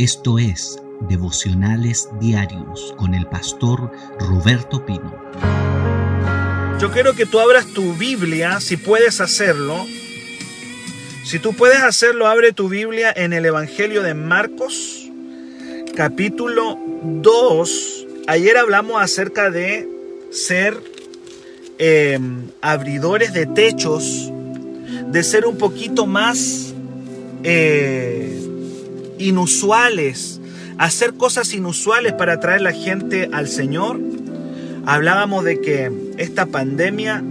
Esto es Devocionales Diarios con el pastor Roberto Pino. Yo quiero que tú abras tu Biblia, si puedes hacerlo. Si tú puedes hacerlo, abre tu Biblia en el Evangelio de Marcos, capítulo 2. Ayer hablamos acerca de ser em, abridores de techos, de ser un poquito más... Eh, inusuales, hacer cosas inusuales para atraer la gente al Señor. Hablábamos de que esta pandemia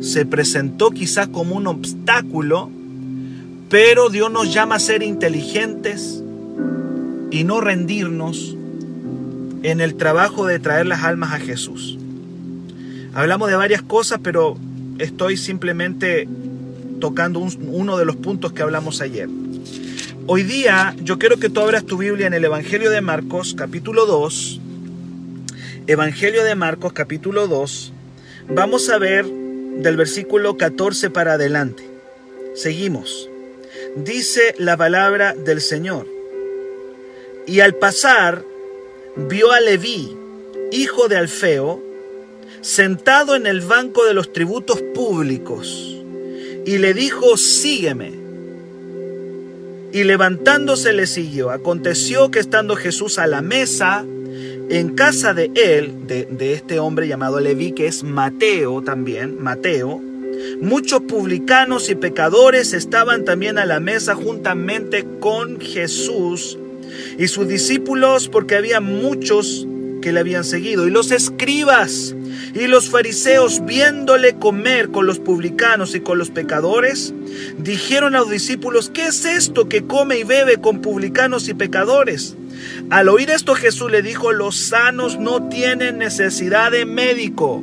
se presentó quizás como un obstáculo, pero Dios nos llama a ser inteligentes y no rendirnos en el trabajo de traer las almas a Jesús. Hablamos de varias cosas, pero estoy simplemente tocando uno de los puntos que hablamos ayer. Hoy día yo quiero que tú abras tu Biblia en el Evangelio de Marcos capítulo 2. Evangelio de Marcos capítulo 2. Vamos a ver del versículo 14 para adelante. Seguimos. Dice la palabra del Señor. Y al pasar vio a Leví, hijo de Alfeo, sentado en el banco de los tributos públicos, y le dijo, sígueme. Y levantándose le siguió. Aconteció que estando Jesús a la mesa, en casa de él, de, este hombre llamado Leví, que es Mateo también, Mateo, muchos publicanos y pecadores estaban también a la mesa juntamente con Jesús y sus discípulos, porque había muchos que le habían seguido. Y los escribas y los fariseos, viéndole comer con los publicanos y con los pecadores, dijeron a los discípulos, ¿qué es esto que come y bebe con publicanos y pecadores? Al oír esto Jesús le dijo, los sanos no tienen necesidad de médico.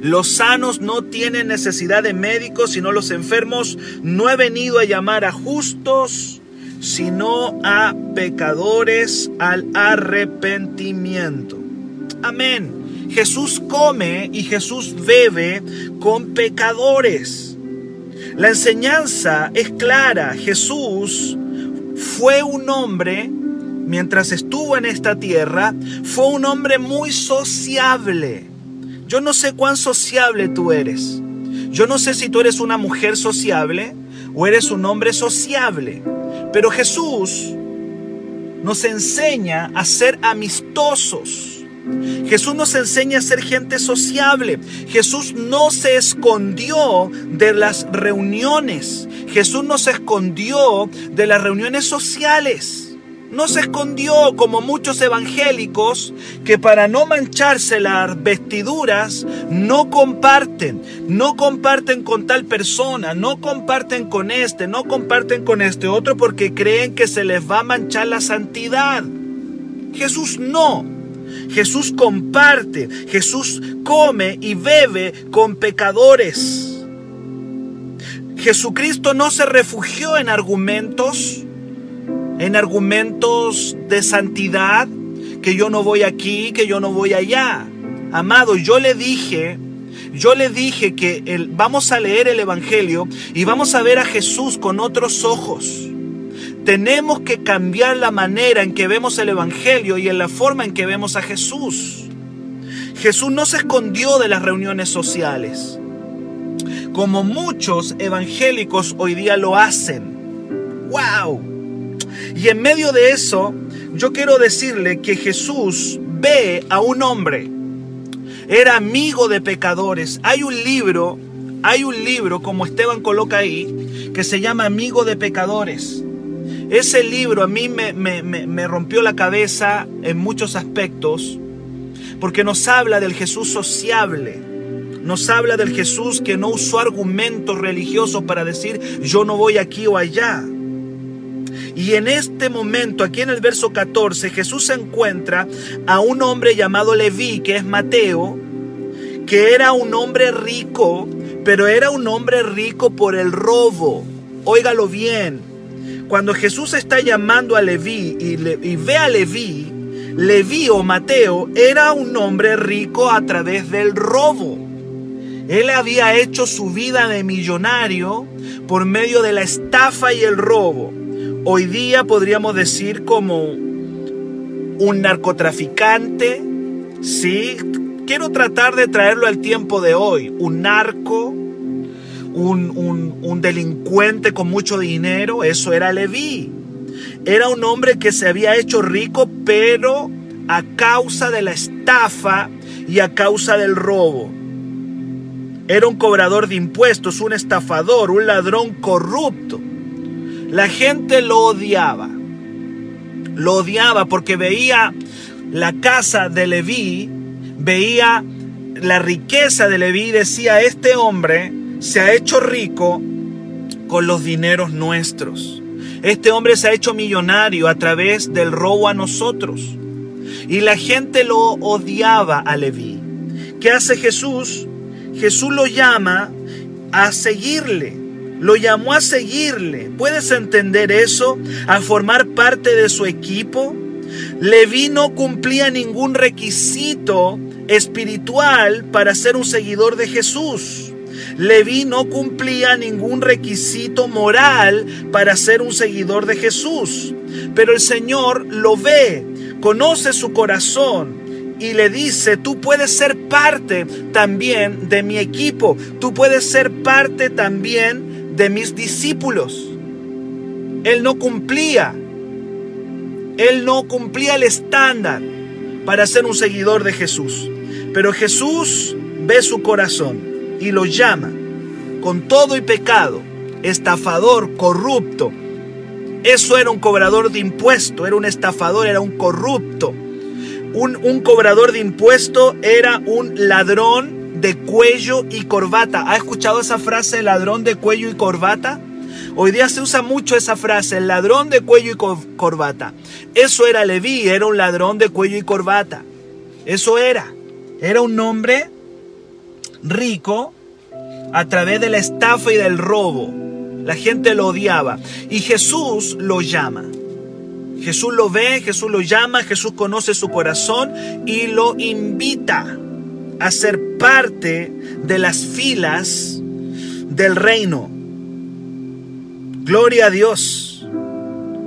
Los sanos no tienen necesidad de médico, sino los enfermos. No he venido a llamar a justos, sino a pecadores al arrepentimiento. Amén. Jesús come y Jesús bebe con pecadores. La enseñanza es clara. Jesús fue un hombre, mientras estuvo en esta tierra, fue un hombre muy sociable. Yo no sé cuán sociable tú eres. Yo no sé si tú eres una mujer sociable o eres un hombre sociable. Pero Jesús nos enseña a ser amistosos. Jesús nos enseña a ser gente sociable. Jesús no se escondió de las reuniones. Jesús no se escondió de las reuniones sociales. No se escondió como muchos evangélicos que para no mancharse las vestiduras no comparten, no comparten con tal persona, no comparten con este, no comparten con este otro porque creen que se les va a manchar la santidad. Jesús no. Jesús comparte, Jesús come y bebe con pecadores. Jesucristo no se refugió en argumentos, en argumentos de santidad, que yo no voy aquí, que yo no voy allá. Amado, yo le dije, yo le dije que vamos a leer el Evangelio y vamos a ver a Jesús con otros ojos. Tenemos que cambiar la manera en que vemos el Evangelio y en la forma en que vemos a Jesús. Jesús no se escondió de las reuniones sociales, como muchos evangélicos hoy día lo hacen. ¡Wow! Y en medio de eso, yo quiero decirle que Jesús ve a un hombre. Era amigo de pecadores. Hay un libro, hay un libro, como Esteban coloca ahí, que se llama Amigo de Pecadores. Ese libro a mí me, rompió la cabeza en muchos aspectos, porque nos habla del Jesús sociable, nos habla del Jesús que no usó argumentos religiosos para decir yo no voy aquí o allá. Y en este momento, aquí en el verso 14, Jesús encuentra a un hombre llamado Leví, que es Mateo, que era un hombre rico, pero era un hombre rico por el robo. Óigalo bien, cuando Jesús está llamando a Leví y, ve a Leví, Leví o Mateo era un hombre rico a través del robo. Él había hecho su vida de millonario por medio de la estafa y el robo. Hoy día podríamos decir como un narcotraficante, ¿sí? Quiero tratar de traerlo al tiempo de hoy, un narco, un, un delincuente con mucho dinero, eso era Leví. Era un hombre que se había hecho rico, pero a causa de la estafa y a causa del robo. Era un cobrador de impuestos, un estafador, un ladrón corrupto. La gente lo odiaba. Lo odiaba porque veía la casa de Leví, veía la riqueza de Leví y decía, este hombre se ha hecho rico con los dineros nuestros. Este hombre se ha hecho millonario a través del robo a nosotros. Y la gente lo odiaba a Leví. ¿Qué hace Jesús? Jesús lo llama a seguirle. Lo llamó a seguirle. ¿Puedes entender eso? A formar parte de su equipo. Leví no cumplía ningún requisito espiritual para ser un seguidor de Jesús. Leví no cumplía ningún requisito moral para ser un seguidor de Jesús. Pero el Señor lo ve, conoce su corazón y le dice, tú puedes ser parte también de mi equipo, tú puedes ser parte también de mis discípulos. Él no cumplía, él no cumplía el estándar para ser un seguidor de Jesús. Pero Jesús ve su corazón y lo llama con todo y pecado, estafador, corrupto. Eso era un cobrador de impuesto, era un estafador, era un corrupto un, cobrador de impuesto era un ladrón de cuello y corbata. ¿Ha escuchado esa frase, ladrón de cuello y corbata? Hoy día se usa mucho esa frase, el ladrón de cuello y corbata. Eso era Leví, era un ladrón de cuello y corbata. Eso era. Era un hombre rico a través de la estafa y del robo. La gente lo odiaba. Y Jesús lo llama. Jesús lo ve, Jesús lo llama, Jesús conoce su corazón y lo invita a ser parte de las filas del reino. Gloria a Dios.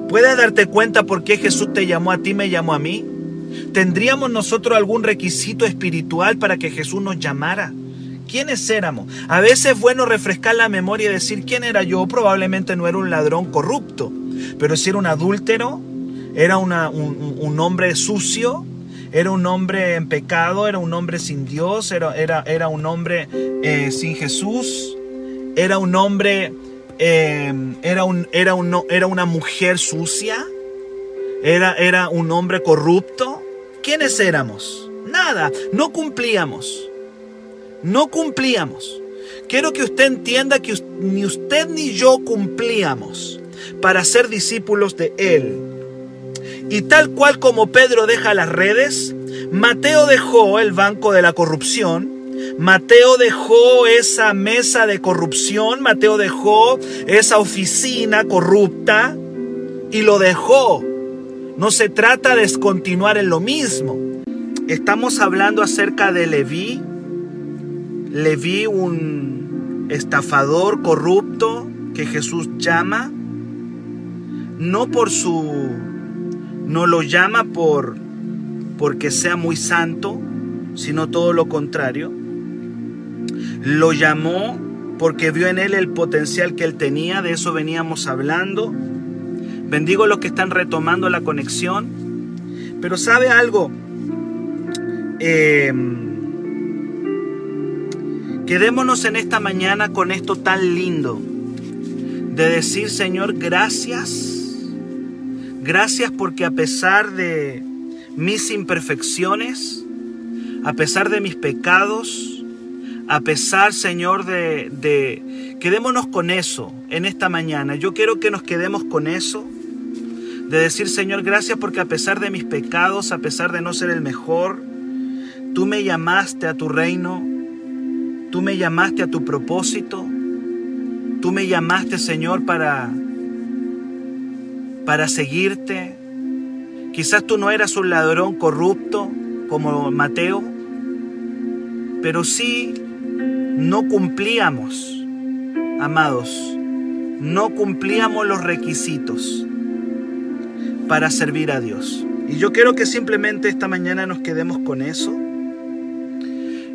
¿Puedes darte cuenta por qué Jesús te llamó a ti, me llamó a mí? ¿Tendríamos nosotros algún requisito espiritual para que Jesús nos llamara? ¿Quiénes éramos? A veces es bueno refrescar la memoria y decir quién era yo. Probablemente no era un ladrón corrupto, pero si era un adúltero, era un, hombre sucio, era un hombre en pecado, era un hombre sin Dios, era, era, era un hombre eh, sin Jesús, era un hombre, eh, era, un, era, un, era una mujer sucia, era, era un hombre corrupto. ¿Quiénes éramos? Nada, no cumplíamos, no cumplíamos. Quiero que usted entienda que ni usted ni yo cumplíamos para ser discípulos de Él. Y tal cual como Pedro deja las redes, Mateo dejó el banco de la corrupción, Mateo dejó esa mesa de corrupción, Mateo dejó esa oficina corrupta y lo dejó. No se trata de continuar en lo mismo. Estamos hablando acerca de Leví. Leví, un estafador corrupto que Jesús llama, no por su no lo llama por porque sea muy santo, sino todo lo contrario. Lo llamó porque vio en él el potencial que él tenía, de eso veníamos hablando. Bendigo a los que están retomando la conexión. Pero sabe algo, em, quedémonos en esta mañana con esto tan lindo, de decir Señor, gracias Gracias porque a pesar de mis imperfecciones, a pesar de mis pecados, a pesar, Señor, de, de... Quedémonos con eso en esta mañana. Yo quiero que nos quedemos con eso. De decir, Señor, gracias porque a pesar de mis pecados, a pesar de no ser el mejor, tú me llamaste a tu reino, tú me llamaste a tu propósito, tú me llamaste, Señor, para para seguirte. Quizás tú no eras un ladrón corrupto como Mateo, pero sí no cumplíamos, amados, no cumplíamos los requisitos. para servir a Dios. Y yo quiero que simplemente esta mañana nos quedemos con eso.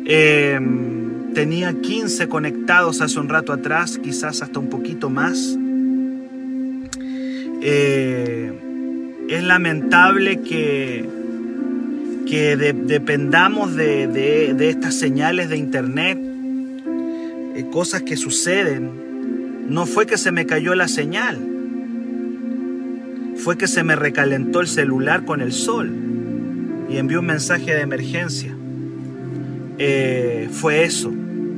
Em, tenía 15 conectados hace un rato atrás, quizás hasta un poquito más. Eh, es lamentable que, que dependamos de, estas señales de internet, eh, cosas que suceden. No fue que se me cayó la señal, fue que se me recalentó el celular con el sol y envió un mensaje de emergencia. Eh, fue eso.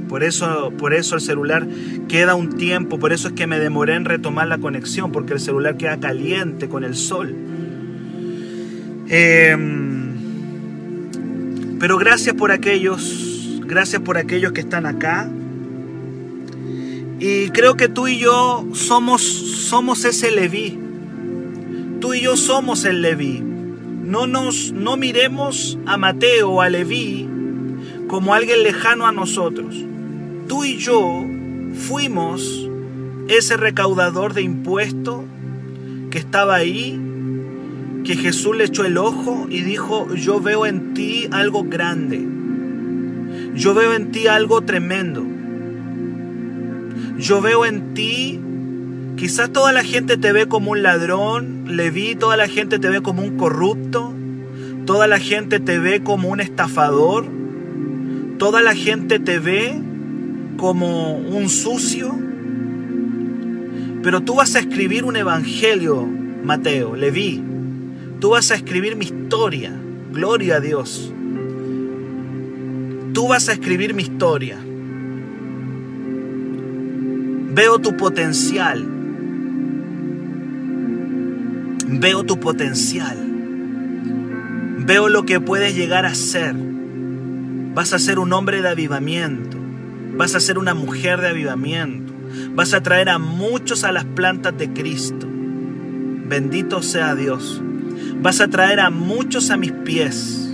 Por eso, por eso el celular queda un tiempo, por eso es que me demoré en retomar la conexión, porque el celular queda caliente con el sol. Em, pero gracias por aquellos, gracias por aquellos que están acá. Y creo que tú y yo somos, somos ese Leví. Tú y yo somos el Leví. No nos, no miremos a Mateo o a Leví como alguien lejano a nosotros. Tú y yo fuimos ese recaudador de impuestos que estaba ahí, que Jesús le echó el ojo y dijo, yo veo en ti algo grande, yo veo en ti algo tremendo, yo veo en ti, quizás toda la gente te ve como un ladrón, le vi, toda la gente te ve como un corrupto, toda la gente te ve como un estafador, toda la gente te ve como un sucio, pero tú vas a escribir un evangelio, Mateo, Leví. Tú vas a escribir mi historia. Gloria a Dios. Tú vas a escribir mi historia. Veo tu potencial. Veo tu potencial. Veo lo que puedes llegar a ser. Vas a ser un hombre de avivamiento. Vas a ser una mujer de avivamiento. Vas a traer a muchos a las plantas de Cristo. Bendito sea Dios. Vas a traer a muchos a mis pies.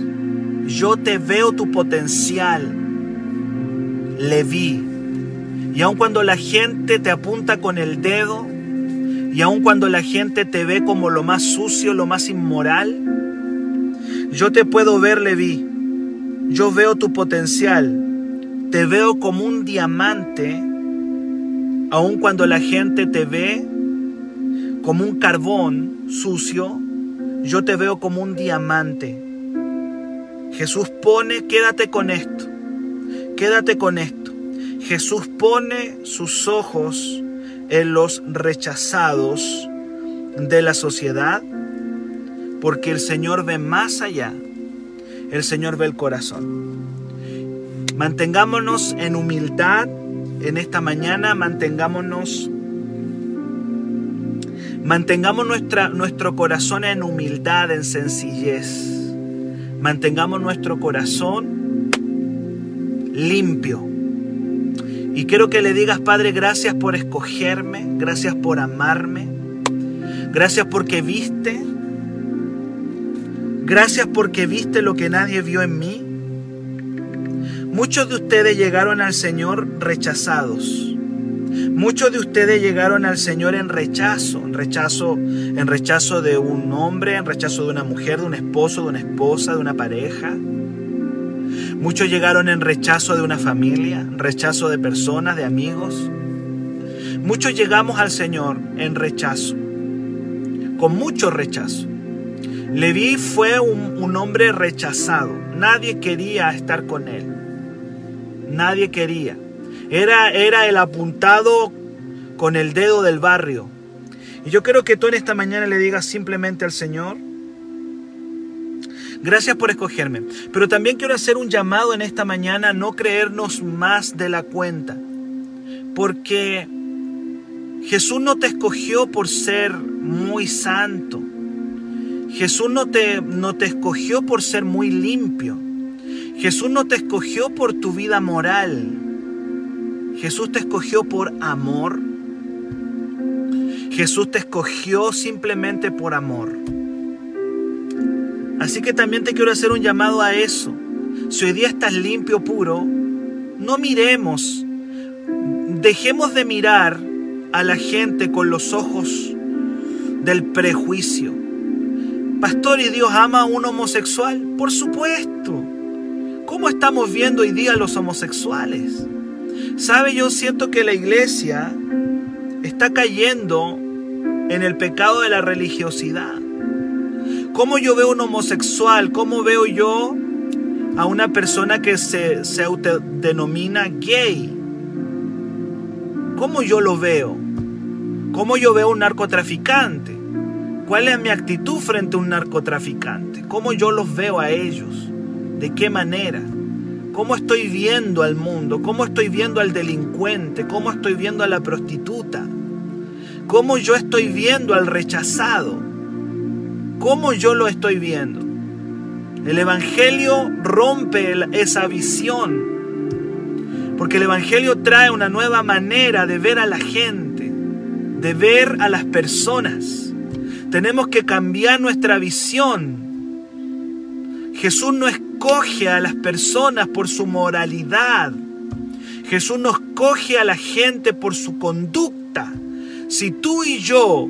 Yo te veo tu potencial. Le vi. Y aun cuando la gente te apunta con el dedo, y aun cuando la gente te ve como lo más sucio, lo más inmoral, yo te puedo ver, Leví. Yo veo tu potencial. Te veo como un diamante, aun cuando la gente te ve como un carbón sucio, yo te veo como un diamante. Jesús pone, quédate con esto, quédate con esto. Jesús pone sus ojos en los rechazados de la sociedad, porque el Señor ve más allá, el Señor ve el corazón. Mantengámonos en humildad en esta mañana, mantengámonos mantengamos nuestra, nuestro corazón en humildad, en sencillez. Mantengamos nuestro corazón limpio. Y quiero que le digas, Padre, gracias por escogerme, gracias por amarme, gracias porque viste, gracias porque viste lo que nadie vio en mí. Muchos de ustedes llegaron al Señor rechazados. Muchos de ustedes llegaron al Señor en rechazo, en rechazo, en rechazo de un hombre, en rechazo de una mujer, de un esposo, de una esposa, de una pareja. Muchos llegaron en rechazo de una familia, en rechazo de personas, de amigos. Muchos llegamos al Señor en rechazo, con mucho rechazo. Leví fue un hombre rechazado. Nadie quería estar con él. Nadie quería. Era, era el apuntado con el dedo del barrio. Y yo quiero que tú en esta mañana le digas simplemente al Señor, gracias por escogerme. Pero también quiero hacer un llamado en esta mañana a no creernos más de la cuenta. Porque Jesús no te escogió por ser muy santo. Jesús no te, no te escogió por ser muy limpio. Jesús no te escogió por tu vida moral. Jesús te escogió por amor. Jesús te escogió simplemente por amor. Así que también te quiero hacer un llamado a eso. Si hoy día estás limpio, puro, no miremos, dejemos de mirar a la gente con los ojos del prejuicio. Pastor, ¿y Dios ama a un homosexual? Por supuesto. ¿Cómo estamos viendo hoy día a los homosexuales? ¿Sabe? Yo siento que la iglesia está cayendo en el pecado de la religiosidad. ¿Cómo yo veo un homosexual? ¿Cómo veo yo a una persona que se, se autodenomina gay? ¿Cómo yo lo veo? ¿Cómo yo veo un narcotraficante? ¿Cuál es mi actitud frente a un narcotraficante? ¿Cómo yo los veo a ellos? ¿De qué manera? ¿Cómo estoy viendo al mundo? ¿Cómo estoy viendo al delincuente? ¿Cómo estoy viendo a la prostituta? ¿Cómo yo estoy viendo al rechazado? ¿Cómo yo lo estoy viendo? El Evangelio rompe esa visión. Porque el Evangelio trae una nueva manera de ver a la gente, de ver a las personas. Tenemos que cambiar nuestra visión. Jesús no escoge a las personas por su moralidad. Jesús no escoge a la gente por su conducta. Si tú y yo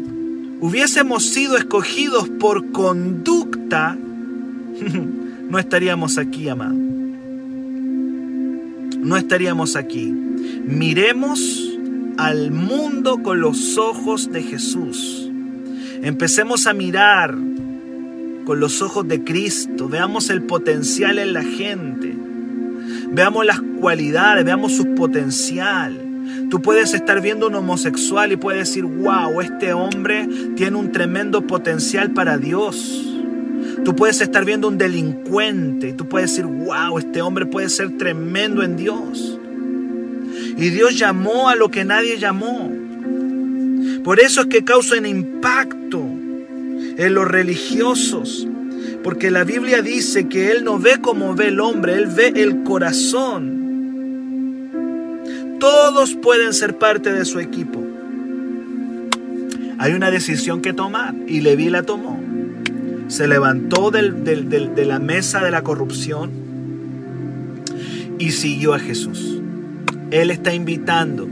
hubiésemos sido escogidos por conducta, no estaríamos aquí, amado. No estaríamos aquí. Miremos al mundo con los ojos de Jesús. Empecemos a mirar con los ojos de Cristo. Veamos el potencial en la gente. Veamos las cualidades, veamos su potencial. Tú puedes estar viendo un homosexual y puedes decir, wow, este hombre tiene un tremendo potencial para Dios. Tú puedes estar viendo un delincuente y tú puedes decir, wow, este hombre puede ser tremendo en Dios. Y Dios llamó a lo que nadie llamó. Por eso es que causa un impacto en los religiosos. Porque la Biblia dice que Él no ve como ve el hombre, Él ve el corazón. Todos pueden ser parte de su equipo. Hay una decisión que tomar y Leví la tomó. Se levantó de la mesa de la corrupción y siguió a Jesús. Él está invitando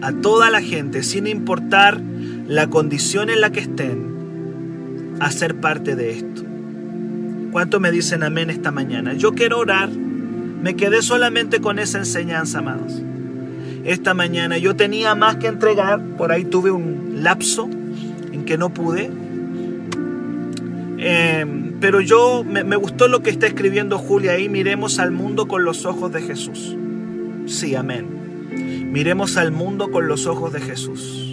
a toda la gente, sin importar la condición en la que estén, a ser parte de esto. ¿Cuánto me dicen amén esta mañana? Yo quiero orar. Me quedé solamente con esa enseñanza, amados esta mañana. Yo tenía más que entregar, por ahí tuve un lapso en que no pude. Em, pero yo me, me gustó lo que está escribiendo Julia ahí. Miremos al mundo con los ojos de Jesús. Sí, amén. Miremos al mundo con los ojos de Jesús.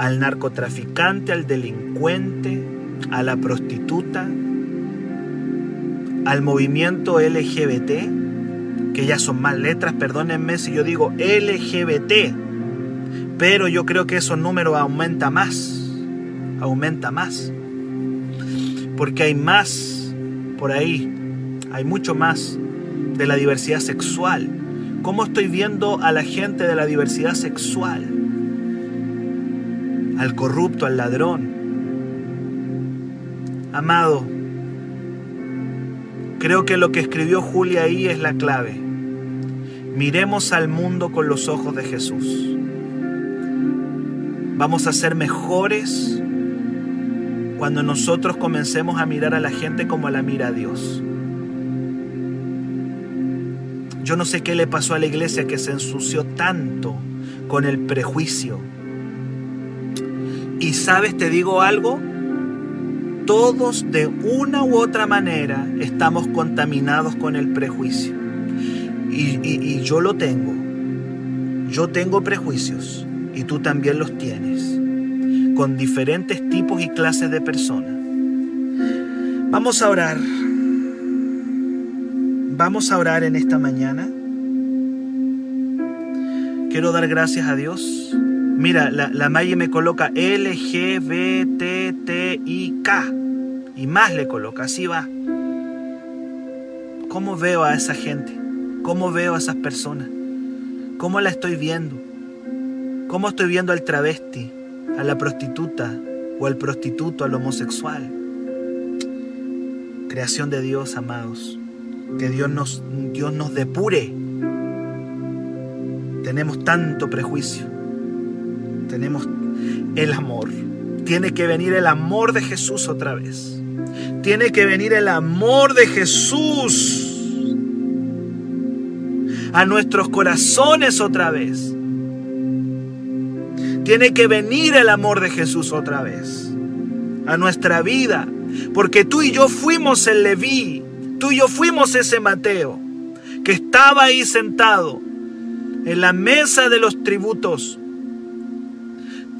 Al narcotraficante, al delincuente, a la prostituta, al movimiento LGBT que ya son más letras, perdónenme si yo digo LGBT, pero yo creo que esos números aumenta más, aumenta más, porque hay más por ahí, hay mucho más de la diversidad sexual. ¿Cómo estoy viendo a la gente de la diversidad sexual? Al corrupto, al ladrón. Amado, Creo que lo que escribió Julia ahí es la clave. Miremos al mundo con los ojos de Jesús. Vamos a ser mejores cuando nosotros comencemos a mirar a la gente como la mira a Dios. Yo no sé qué le pasó a la iglesia que se ensució tanto con el prejuicio. Y sabes, te digo algo, todos de una u otra manera estamos contaminados con el prejuicio. Y, yo lo tengo. Yo tengo prejuicios y tú también los tienes. Con diferentes tipos y clases de personas. Vamos a orar. Vamos a orar en esta mañana. Quiero dar gracias a Dios. Mira, la, la me coloca LGBTTIK y más le coloca, así va. ¿Cómo veo a esa gente? ¿Cómo veo a esas personas? ¿Cómo la estoy viendo? ¿Cómo estoy viendo al travesti, a la prostituta o al prostituto, al homosexual? Creación de Dios, amados. Que Dios nos, Dios nos depure. Tenemos tanto prejuicio. Tenemos el amor Tiene que venir el amor de Jesús otra vez. Tiene que venir el amor de Jesús a nuestros corazones otra vez. Tiene que venir el amor de Jesús otra vez a nuestra vida. Porque tú y yo fuimos el Leví, tú y yo fuimos ese Mateo que estaba ahí sentado en la mesa de los tributos.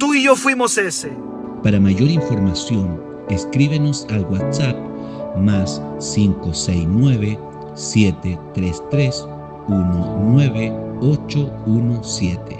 Tú y yo fuimos ese. Para mayor información, escríbenos al WhatsApp más 569 733 19817.